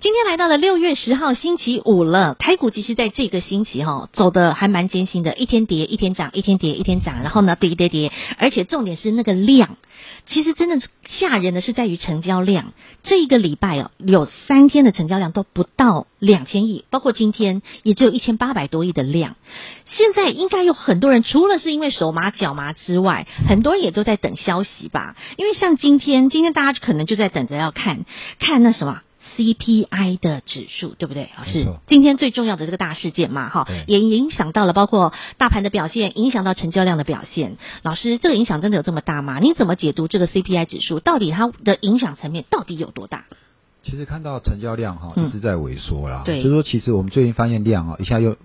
今天来到了六月十号星期五了，台股其实在这个星期哈、哦、走的还蛮艰辛的，一天跌一天涨，一天跌一天涨，然后呢跌跌跌，而且重点是那个量，其实真的吓人的是在于成交量，这一个礼拜哦有三天的成交量都不到两千亿，包括今天也只有一千八百多亿的量。现在应该有很多人除了是因为手麻脚麻之外，很多人也都在等消息吧，因为像今天，今天大家可能就在等着要看看那什么。CPI 的指数对不对？是今天最重要的这个大事件嘛？哈，也影响到了包括大盘的表现，影响到成交量的表现。老师，这个影响真的有这么大吗？你怎么解读这个 CPI 指数？到底它的影响层面到底有多大？其实看到成交量哈一直在萎缩啦，对，所以说其实我们最近发现量啊一下又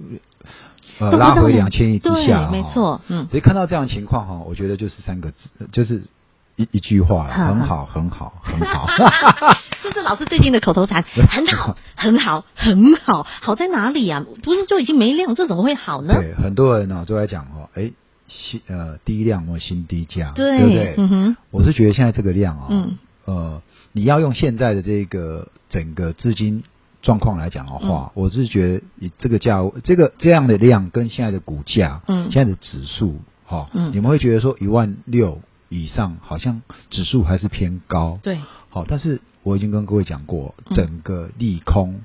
呃拉回两千亿之下，没错，嗯，所以看到这样的情况哈，我觉得就是三个字，就是。一一句话，很好，很好，很好。这是老师最近的口头禅，很好，很好，很好。好在哪里啊？不是就已经没量，这怎么会好呢？对，很多人呢都在讲哦，哎，新呃低量或新低价，对，对不对？嗯哼。我是觉得现在这个量啊，嗯，呃，你要用现在的这个整个资金状况来讲的话，我是觉得以这个价，这个这样的量跟现在的股价，嗯，现在的指数，哈，嗯，你们会觉得说一万六。以上好像指数还是偏高，对，好，但是我已经跟各位讲过，整个利空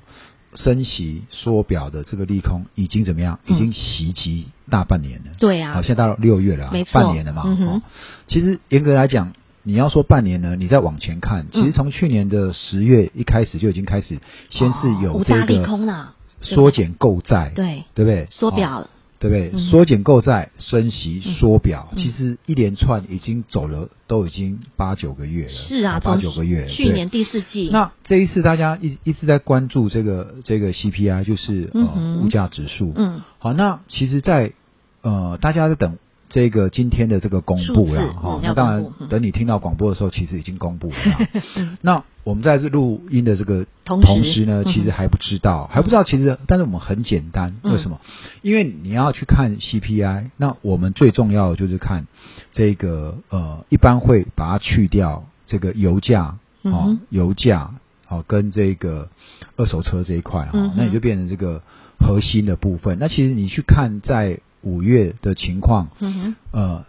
升息缩表的这个利空已经怎么样？已经袭击大半年了，对啊，好，现在到六月了，没错，半年了嘛，嗯，其实严格来讲，你要说半年呢，你再往前看，其实从去年的十月一开始就已经开始，先是有这个缩减购债，对，对不对？缩表了。对不对？缩减购债、升息、缩表，其实一连串已经走了，都已经八九个月了。是啊，八九个月。去年第四季。那这一次大家一一直在关注这个这个 CPI，就是呃物价指数。嗯。好，那其实在，在呃大家在等。这个今天的这个公布了哈，那当然等你听到广播的时候，其实已经公布了。那我们在这录音的这个同时呢，其实还不知道，还不知道。其实，但是我们很简单，为什么？因为你要去看 CPI，那我们最重要的就是看这个呃，一般会把它去掉这个油价啊，油价啊，跟这个二手车这一块哈，那你就变成这个核心的部分。那其实你去看在。五月的情况，嗯哼，呃，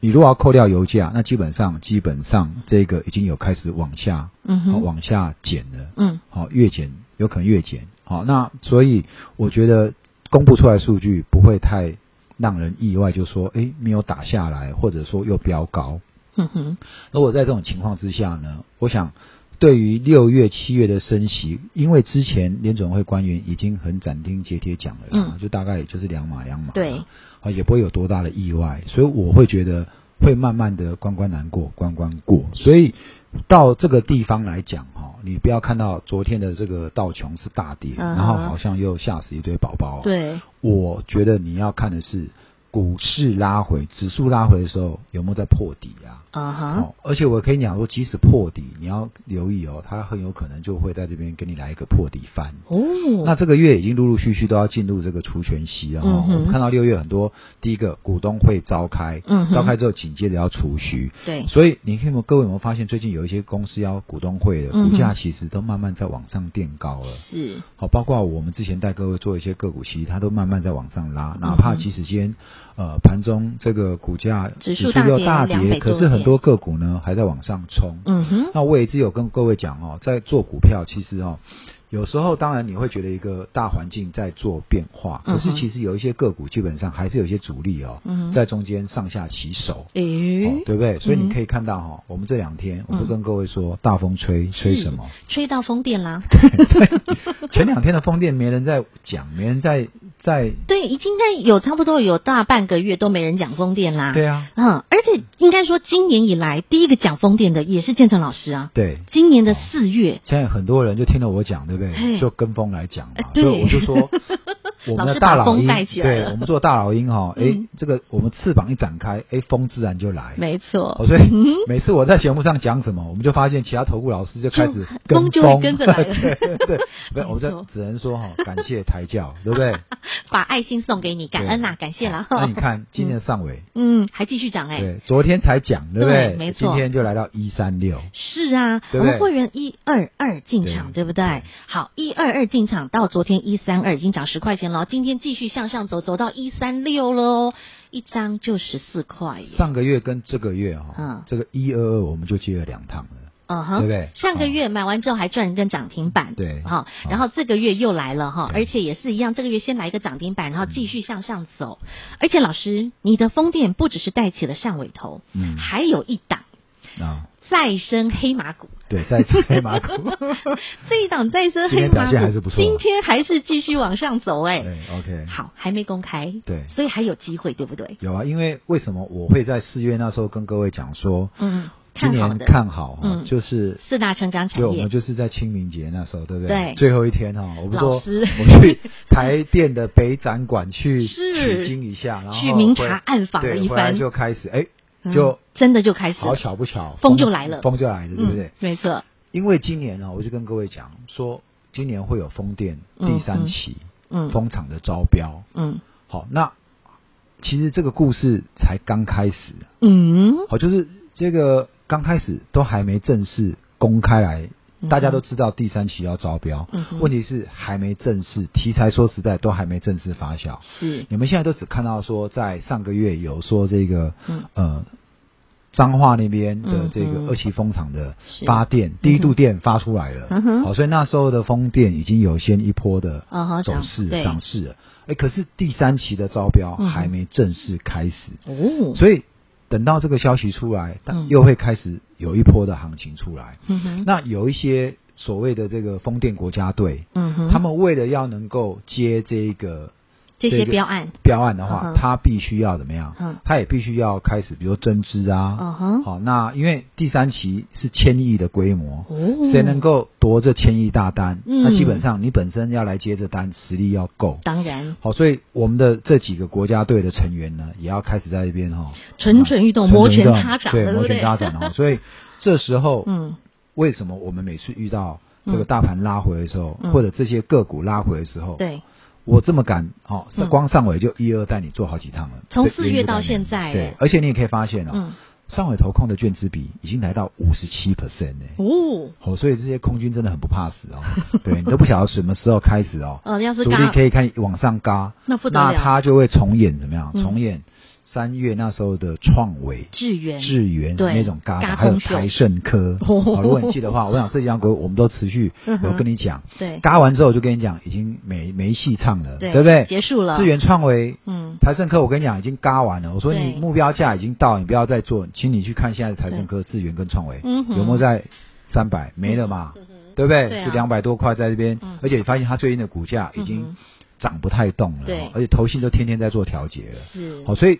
你如果要扣掉油价，那基本上基本上这个已经有开始往下，嗯哼，往下减了，嗯，好，越减有可能越减，好，那所以我觉得公布出来数据不会太让人意外，就说诶没有打下来，或者说又飙高，嗯哼，如果在这种情况之下呢，我想。对于六月、七月的升息，因为之前联总会官员已经很斩钉截铁讲了，嗯，就大概也就是两码两码，对，啊，也不会有多大的意外，所以我会觉得会慢慢的关关难过关关过，所以到这个地方来讲哈，你不要看到昨天的这个道琼是大跌，嗯，然后好像又吓死一堆宝宝，对，我觉得你要看的是。股市拉回，指数拉回的时候有没有在破底啊？啊哈！哦，而且我可以讲说，即使破底，你要留意哦，它很有可能就会在这边给你来一个破底翻。哦，那这个月已经陆陆续续都要进入这个除权息了哈。我们看到六月很多，第一个股东会召开，嗯哼，召开之后紧接着要除息。对，所以你看，各位有没有发现，最近有一些公司要股东会的股价其实都慢慢在往上垫高了。是，好，包括我们之前带各位做一些个股，其实它都慢慢在往上拉，哪怕即使今天。呃，盘中这个股价指数又大跌，可是很多个股呢还在往上冲。嗯哼，那我也一直有跟各位讲哦，在做股票，其实哦。有时候，当然你会觉得一个大环境在做变化，可是其实有一些个股基本上还是有一些主力哦，在中间上下起手，诶，对不对？所以你可以看到哈，我们这两天我都跟各位说，大风吹，吹什么？吹到风电啦。前两天的风电没人在讲，没人在在。对，已经在有差不多有大半个月都没人讲风电啦。对啊，嗯，而且应该说今年以来第一个讲风电的也是建成老师啊。对，今年的四月，现在很多人就听了我讲，对不。对，就跟风来讲嘛，所以我就说，我们的大老鹰，对，我们做大老鹰哈，哎，这个我们翅膀一展开，哎，风自然就来。没错。所以每次我在节目上讲什么，我们就发现其他投顾老师就开始跟风，跟着来。对对，不，我们这只能说哈，感谢抬轿，对不对？把爱心送给你，感恩呐，感谢了。那你看今天的上尾，嗯，还继续讲哎。对，昨天才讲，对不对？没错。今天就来到一三六。是啊，我们会员一二二进场，对不对？好，一二二进场到昨天一三二已经涨十块钱了，今天继续向上走，走到一三六喽，一张就十四块。上个月跟这个月哈，嗯，这个一二二我们就接了两趟了，嗯哼，对不对？上个月买完之后还赚一根涨停板，对，好，然后这个月又来了哈，而且也是一样，这个月先来一个涨停板，然后继续向上走，而且老师，你的风电不只是带起了上尾头，嗯，还有一档啊。再生黑马股，对，再生黑马股，这一档再生黑马股今天表现还是不错，今天还是继续往上走，哎，OK，好，还没公开，对，所以还有机会，对不对？有啊，因为为什么我会在四月那时候跟各位讲说，嗯，今年看好，嗯，就是四大成长产业，对，我们就是在清明节那时候，对不对？对，最后一天哈，我们说我去台电的北展馆去取经一下，然后去明察暗访了一番，就开始哎。就真的就开始，好巧不巧，风就来了，风就来了，对不对？没错。因为今年呢，我就跟各位讲说，今年会有风电第三期，嗯，风场的招标，嗯，好，那其实这个故事才刚开始，嗯，好，就是这个刚开始都还没正式公开来。大家都知道第三期要招标，嗯、问题是还没正式题材，说实在都还没正式发酵。是，你们现在都只看到说，在上个月有说这个，嗯、呃，彰化那边的这个二期风场的发电，是第一度电发出来了。好，所以那时候的风电已经有先一波的走势涨势了。哎，可是第三期的招标还没正式开始。哦，所以。等到这个消息出来，又会开始有一波的行情出来。嗯哼，那有一些所谓的这个风电国家队，嗯哼，他们为了要能够接这个。这些标案，标案的话，它必须要怎么样？嗯，它也必须要开始，比如说增资啊。嗯哼。好，那因为第三期是千亿的规模，谁能够夺这千亿大单？嗯，那基本上你本身要来接这单，实力要够。当然。好，所以我们的这几个国家队的成员呢，也要开始在这边哈，蠢蠢欲动，摩拳擦掌，对，摩拳擦掌哦。所以这时候，嗯，为什么我们每次遇到这个大盘拉回的时候，或者这些个股拉回的时候，对。我这么敢，哦，光上尾就一二带你做好几趟了。从四月到现在，对，而且你也可以发现哦，上尾投控的卷资比已经来到五十七 percent 呢。哦，好，所以这些空军真的很不怕死哦。对，你都不晓得什么时候开始哦。哦，要是主力可以看往上嘎，那那他就会重演怎么样？重演。三月那时候的创维、智源、智源那种嘎嘎，还有台盛科，好，如果你记得的话，我想这几张股我们都持续有跟你讲。对，嘎完之后我就跟你讲，已经没没戏唱了，对不对？结束了。智源、创维、嗯，台盛科，我跟你讲已经嘎完了。我说你目标价已经到，你不要再做，请你去看现在的台盛科、智源跟创维有没有在三百？没了嘛，对不对？就两百多块在这边，而且你发现它最近的股价已经涨不太动了，对，而且投信都天天在做调节了，是，好，所以。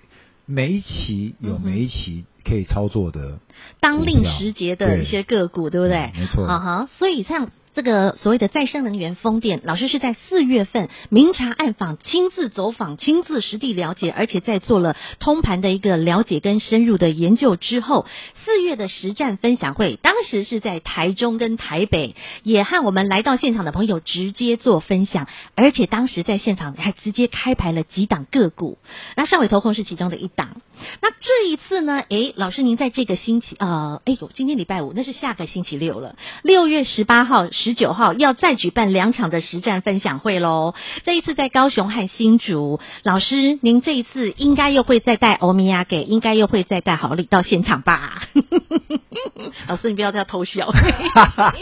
每一期有每一期可以操作的，当令时节的一些个股，对，对不对？没错。啊哈，所以像。这个所谓的再生能源风电，老师是在四月份明察暗访，亲自走访，亲自实地了解，而且在做了通盘的一个了解跟深入的研究之后，四月的实战分享会，当时是在台中跟台北，也和我们来到现场的朋友直接做分享，而且当时在现场还直接开牌了几档个股，那上尾投控是其中的一档。那这一次呢，诶，老师您在这个星期，呃，哎呦，今天礼拜五，那是下个星期六了，六月十八号。十九号要再举办两场的实战分享会喽！这一次在高雄和新竹，老师您这一次应该又会再带欧米亚给，应该又会再带好礼到现场吧？老师，你不要要偷笑，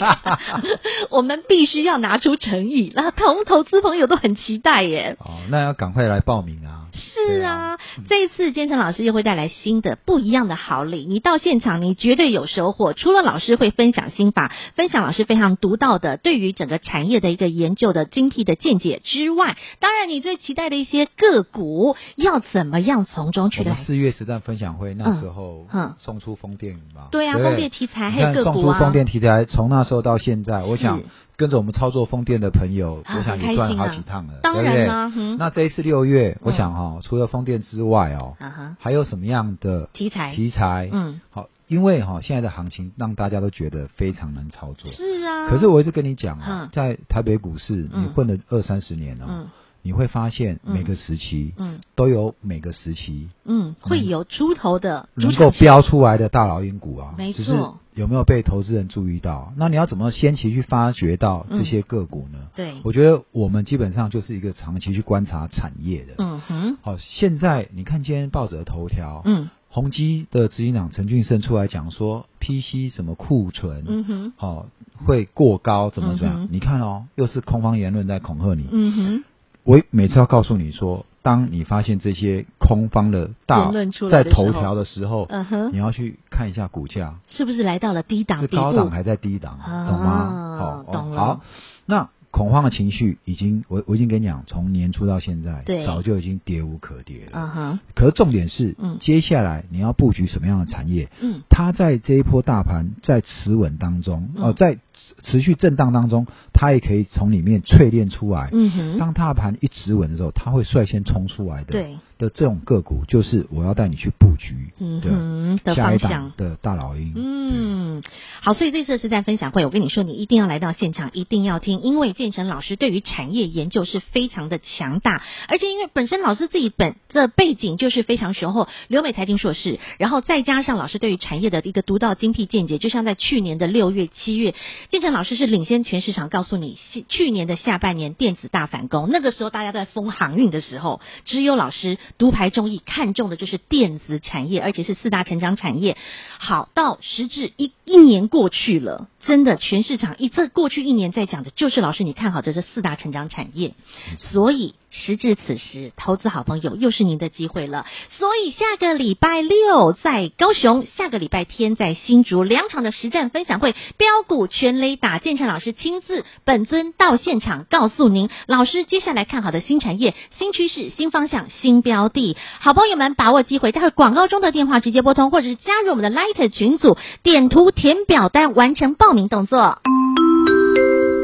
我们必须要拿出诚意，那同投资朋友都很期待耶。哦，那要赶快来报名啊！是啊，这一次建成老师又会带来新的不一样的好礼，你到现场你绝对有收获。除了老师会分享心法，分享老师非常独到的对于整个产业的一个研究的精辟的见解之外，当然你最期待的一些个股要怎么样从中去来？四月实战分享会那时候，嗯，送出风电嘛，对啊，风电题材还有个股啊，送出风电题材，从那时候到现在，我想。跟着我们操作风电的朋友，我想也赚好几趟了，当然啦。那这一次六月，我想哈，除了风电之外哦，还有什么样的题材？题材，嗯，好，因为哈现在的行情让大家都觉得非常难操作。是啊。可是我一直跟你讲啊，在台北股市，你混了二三十年了，你会发现每个时期，嗯，都有每个时期，嗯，会有出头的能够标出来的大老鹰股啊，没错。有没有被投资人注意到？那你要怎么先期去发掘到这些个股呢？嗯、对，我觉得我们基本上就是一个长期去观察产业的。嗯哼。好，现在你看今天报纸的头条，嗯，宏基的执行长陈俊生出来讲说，PC 什么库存，嗯哼，好会过高，怎么怎么样？嗯、你看哦，又是空方言论在恐吓你。嗯哼。我每次要告诉你说。当你发现这些空方的大在头条的时候，嗯哼，你要去看一下股价是不是来到了低档，是高档还在低档，懂吗？好，懂了。好，那。恐慌的情绪已经，我我已经跟你讲，从年初到现在，对，早就已经跌无可跌了。嗯哼。可是重点是，嗯，接下来你要布局什么样的产业？嗯，它在这一波大盘在持稳当中，哦，在持续震荡当中，它也可以从里面淬炼出来。嗯哼。当大盘一直稳的时候，它会率先冲出来的。对。的这种个股，就是我要带你去布局的下一档的大老鹰。嗯，好，所以这次是在分享会，我跟你说，你一定要来到现场，一定要听，因为建成老师对于产业研究是非常的强大，而且因为本身老师自己本的背景就是非常雄厚，留美财经硕士，然后再加上老师对于产业的一个独到精辟见解，就像在去年的六月、七月，建成老师是领先全市场，告诉你，去年的下半年电子大反攻，那个时候大家都在封航运的时候，只有老师。独排众议，看中的就是电子产业，而且是四大成长产业。好，到时至一一年过去了，真的全市场一这过去一年在讲的就是老师你看好的这四大成长产业，所以。时至此时，投资好朋友又是您的机会了。所以下个礼拜六在高雄，下个礼拜天在新竹两场的实战分享会，标股全垒打，建成老师亲自本尊到现场告诉您，老师接下来看好的新产业、新趋势、新方向、新标的。好朋友们把握机会，待会广告中的电话直接拨通，或者是加入我们的 Light 群组，点图填表单完成报名动作。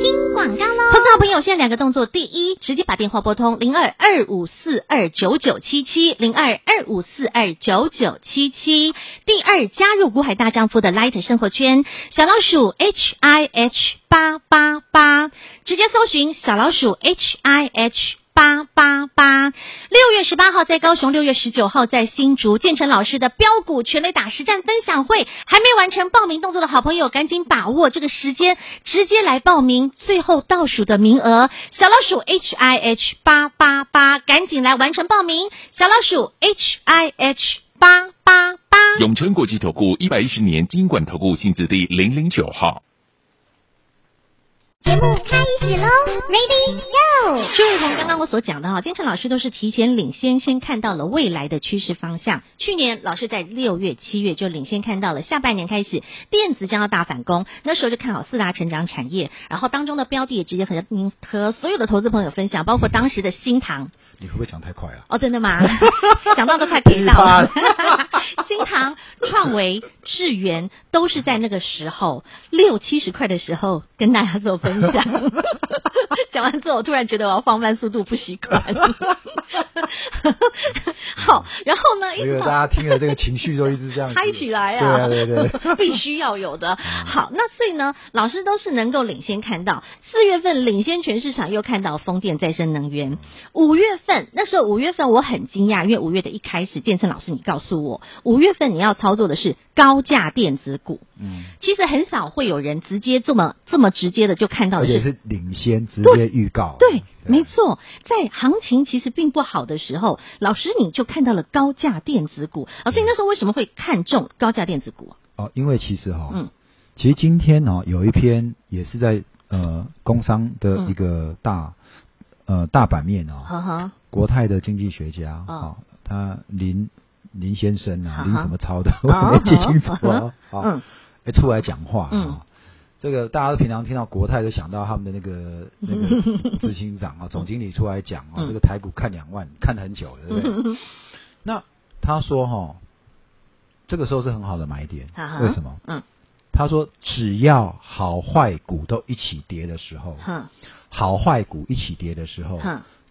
听广告喽！投资好朋友，现在两个动作：第一，直接把电话拨通零二二五四二九九七七零二二五四二九九七七；第二，加入股海大丈夫的 Light 生活圈，小老鼠 H I H 八八八，直接搜寻小老鼠 H I H。八八八，六月十八号在高雄，六月十九号在新竹，建成老师的标股全垒打实战分享会，还没完成报名动作的好朋友，赶紧把握这个时间，直接来报名，最后倒数的名额，小老鼠 H I H 八八八，赶紧来完成报名，小老鼠 H I H 八八八，永诚国际投顾一百一十年金管投顾性质第零零九号。节目开始喽，Ready Go！就如同刚刚我所讲的哈，金成老师都是提前领先，先看到了未来的趋势方向。去年老师在六月、七月就领先看到了下半年开始电子将要大反攻，那时候就看好四大成长产业，然后当中的标的也直接和您和所有的投资朋友分享，包括当时的新唐。你会不会讲太快啊？哦，真的吗？讲到都快跌到了。新唐、创维、智源都是在那个时候六七十块的时候跟大家做分享。讲完之后，我突然觉得我要放慢速度，不习惯。好，然后呢？因为大家听了这个情绪都一直这样嗨起来啊！对对对，必须要有的。好，那所以呢，老师都是能够领先看到四月份领先全市场，又看到风电再生能源。五月份那时候五月份我很惊讶，因为五月的一开始，建成老师你告诉我，五月份你要操作的是高价电子股。嗯，其实很少会有人直接这么这么直接的就看到的是，而且是领先直接预告。对，对对。没错，在行情其实并不好的时候，老师你就看到了高价电子股。老师，你那时候为什么会看中高价电子股？哦，因为其实哈，嗯，其实今天呢有一篇也是在呃工商的一个大、嗯、呃大版面啊，哈哈，国泰的经济学家啊。他林林先生啊，林什么超的，我没记清楚哦。好，哎，出来讲话啊。这个大家都平常听到国泰，都想到他们的那个那个 执行长啊，总经理出来讲啊，这个台股看两万，看很久了，对不对？那他说哈，这个时候是很好的买点，为什么？嗯，他说只要好坏股都一起跌的时候，好坏股一起跌的时候，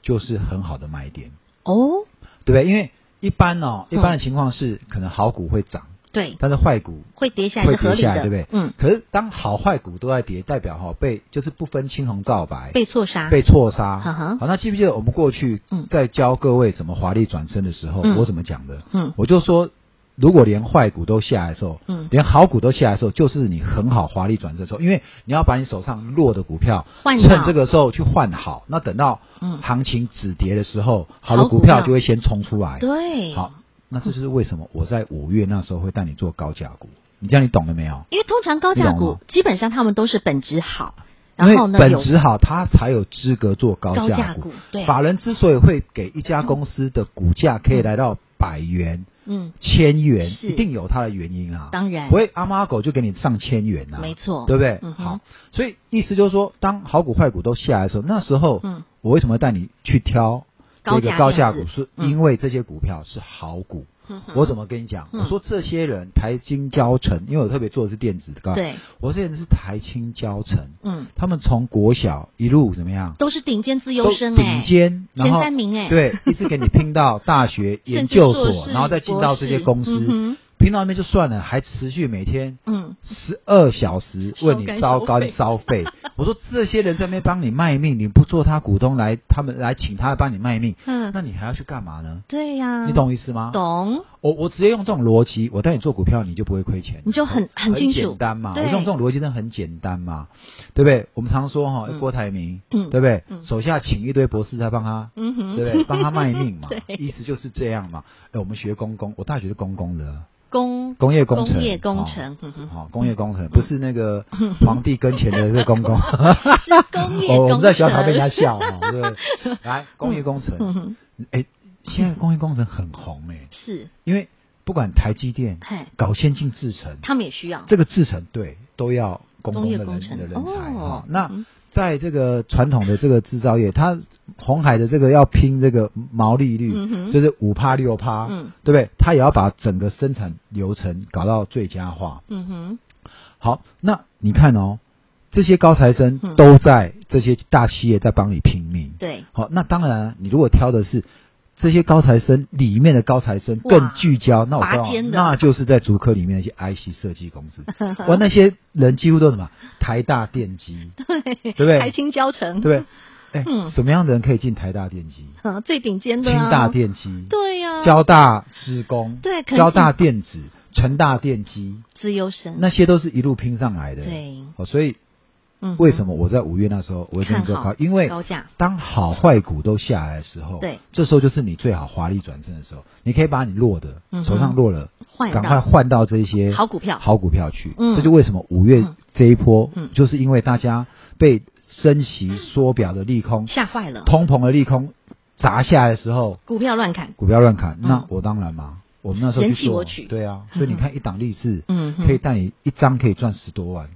就是很好的买点哦，对不对？因为一般哦，一般的情况是可能好股会涨。对，但是坏股会跌下来，会跌下来，对不对？嗯。可是当好坏股都在跌，代表哈被就是不分青红皂白，被错杀，被错杀。好，那记不记得我们过去在教各位怎么华丽转身的时候，我怎么讲的？嗯，我就说，如果连坏股都下来的时候，嗯，连好股都下来的时候，就是你很好华丽转身的时候，因为你要把你手上弱的股票趁这个时候去换好，那等到行情止跌的时候，好的股票就会先冲出来。对，好。那这就是为什么我在五月那时候会带你做高价股，你这样你懂了没有？因为通常高价股基本上他们都是本质好，然后呢，本质好，他才有资格做高价股。对，法人之所以会给一家公司的股价可以来到百元、嗯，千元，一定有它的原因啊。当然，不会阿猫阿狗就给你上千元呐，没错，对不对？好，所以意思就是说，当好股坏股都下来的时候，那时候，嗯，我为什么带你去挑？这个高价股是因为这些股票是好股，嗯、我怎么跟你讲？嗯、我说这些人台青交城，因为我特别做的是电子的，对，我这些人是台青交城，嗯，他们从国小一路怎么样？都是顶尖自优生，顶尖前三名哎，对，一直给你拼到大学 研究所，然后再进到这些公司。拼到那边就算了，还持续每天嗯十二小时为你烧肝烧肺。我说这些人在那边帮你卖命，你不做他股东来，他们来请他帮你卖命，嗯，那你还要去干嘛呢？对呀，你懂意思吗？懂。我我直接用这种逻辑，我带你做股票，你就不会亏钱。你就很很清楚，很简单嘛。我用这种逻辑真的很简单嘛，对不对？我们常说哈，郭台铭，嗯，对不对？手下请一堆博士在帮他，嗯哼，对不对？帮他卖命嘛，意思就是这样嘛。哎，我们学公公，我大学是公公的。工工业工程，工业工程，好，工业工程不是那个 皇帝跟前的那个公公，是工业工程。我们在学校被人家笑，对，来工业工程，哎，现在工业工程很红哎，是。因为不管台积电搞先进制程，他们也需要。这个制程，对，都要工工的人的人才哈，那。在这个传统的这个制造业，它红海的这个要拼这个毛利率，嗯、就是五趴六趴，嗯、对不对？它也要把整个生产流程搞到最佳化。嗯哼。好，那你看哦，这些高材生都在这些大企业在帮你拼命。对。好，那当然，你如果挑的是。这些高材生里面的高材生更聚焦，那我告诉你，那就是在竹科里面那些 IC 设计公司，哇，那些人几乎都是什么？台大电机，对，对不对？台青交成，对不对？哎，嗯、什么样的人可以进台大电机？最顶尖的、啊，清大电机，对呀、啊，交大资工，对，交大电子，成大电机，自由生，那些都是一路拼上来的，对，哦，所以。为什么我在五月那时候我会跟你做高？因为当好坏股都下来的时候，对，这时候就是你最好华丽转身的时候。你可以把你落的手上落了，赶快换到这些好股票、好股票去。这就为什么五月这一波，就是因为大家被升息缩表的利空吓坏了，通膨的利空砸下来的时候，股票乱砍，股票乱砍。那我当然嘛。我们那时候去做，对啊，所以你看一档利是，嗯，可以带你一张可以赚十多万，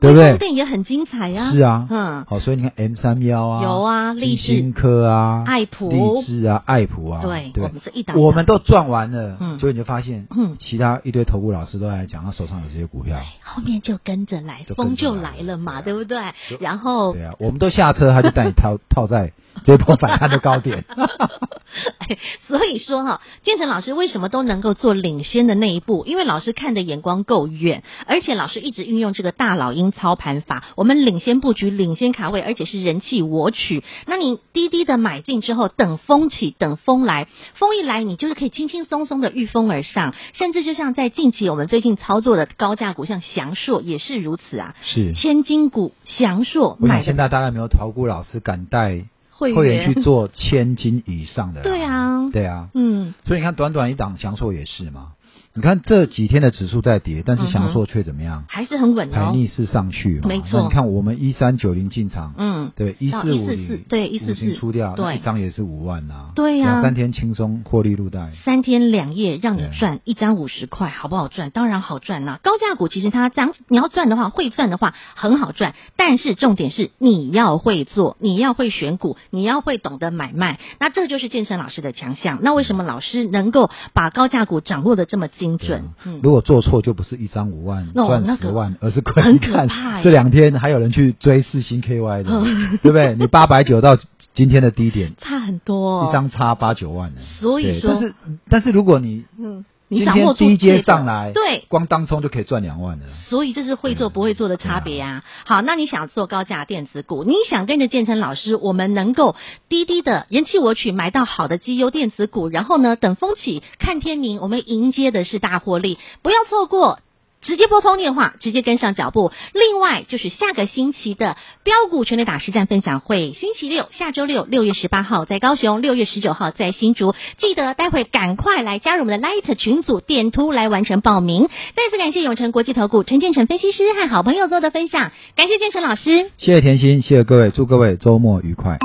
对不对？电影也很精彩呀，是啊，嗯，好，所以你看 M 三幺啊，有啊，立新科啊，爱普，立志啊，爱普啊，对，我们这一档，我们都赚完了，嗯，所以你就发现，嗯，其他一堆投顾老师都在讲他手上有这些股票，后面就跟着来，风就来了嘛，对不对？然后，对啊，我们都下车，他就带你套 套在。这波反弹的高点，所以说哈，建成老师为什么都能够做领先的那一步？因为老师看的眼光够远，而且老师一直运用这个大老鹰操盘法，我们领先布局、领先卡位，而且是人气我取。那你低低的买进之后，等风起，等风来，风一来，你就是可以轻轻松松的御风而上，甚至就像在近期我们最近操作的高价股，像祥硕也是如此啊，是千金股祥硕。我想现在大概没有投顾老师敢带。会员。去做千金以上的，对啊，对啊，嗯，所以你看，短短一档强硕也是嘛。你看这几天的指数在跌，但是祥硕却怎么样？嗯、还是很稳哦，还逆势上去嘛。没错。你看我们一三九零进场，嗯，对，一四五零，对，一四四出掉，对，一张也是五万呐、啊。对呀、啊，三天轻松获利入袋，三天两夜让你赚一张五十块，好不好赚？当然好赚啦。高价股其实它涨，你要赚的话，会赚的话很好赚，但是重点是你要会做，你要会选股，你要会懂得买卖，那这就是建成老师的强项。那为什么老师能够把高价股掌握的这么精准？嗯，如果做错就不是一张五万赚十万，而是很可怕。这两天还有人去追四星 KY 的，对不对？你八百九到今天的低点差很多，一张差八九万呢。所以说，但是但是如果你嗯。你掌握低阶上来，对，光当冲就可以赚两万了。所以这是会做不会做的差别啊。好，那你想做高价电子股，你想跟着建成老师，我们能够低低的人气我取买到好的绩优电子股，然后呢，等风起看天明，我们迎接的是大获利，不要错过。直接拨通电话，直接跟上脚步。另外就是下个星期的标股全垒打实战分享会，星期六下周六六月十八号在高雄，六月十九号在新竹。记得待会赶快来加入我们的 Light 群组，点图来完成报名。再次感谢永诚国际投顾陈建成分析师和好朋友做的分享，感谢建成老师，谢谢甜心，谢谢各位，祝各位周末愉快。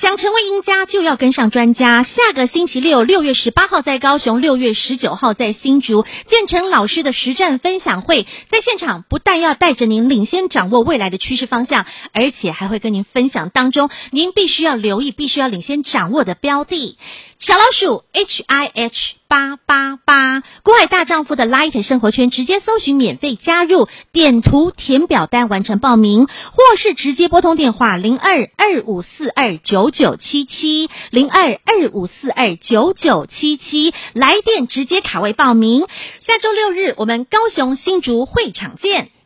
想成为赢家，就要跟上专家。下个星期六，六月十八号在高雄，六月十九号在新竹，建成老师的实战分享会，在现场不但要带着您领先掌握未来的趋势方向，而且还会跟您分享当中您必须要留意、必须要领先掌握的标的。小老鼠 H I H 八八八，股海大丈夫的 Light 生活圈，直接搜寻免费加入，点图填表单完成报名，或是直接拨通电话零二二五四二九九七七零二二五四二九九七七，来电直接卡位报名。下周六日我们高雄新竹会场见。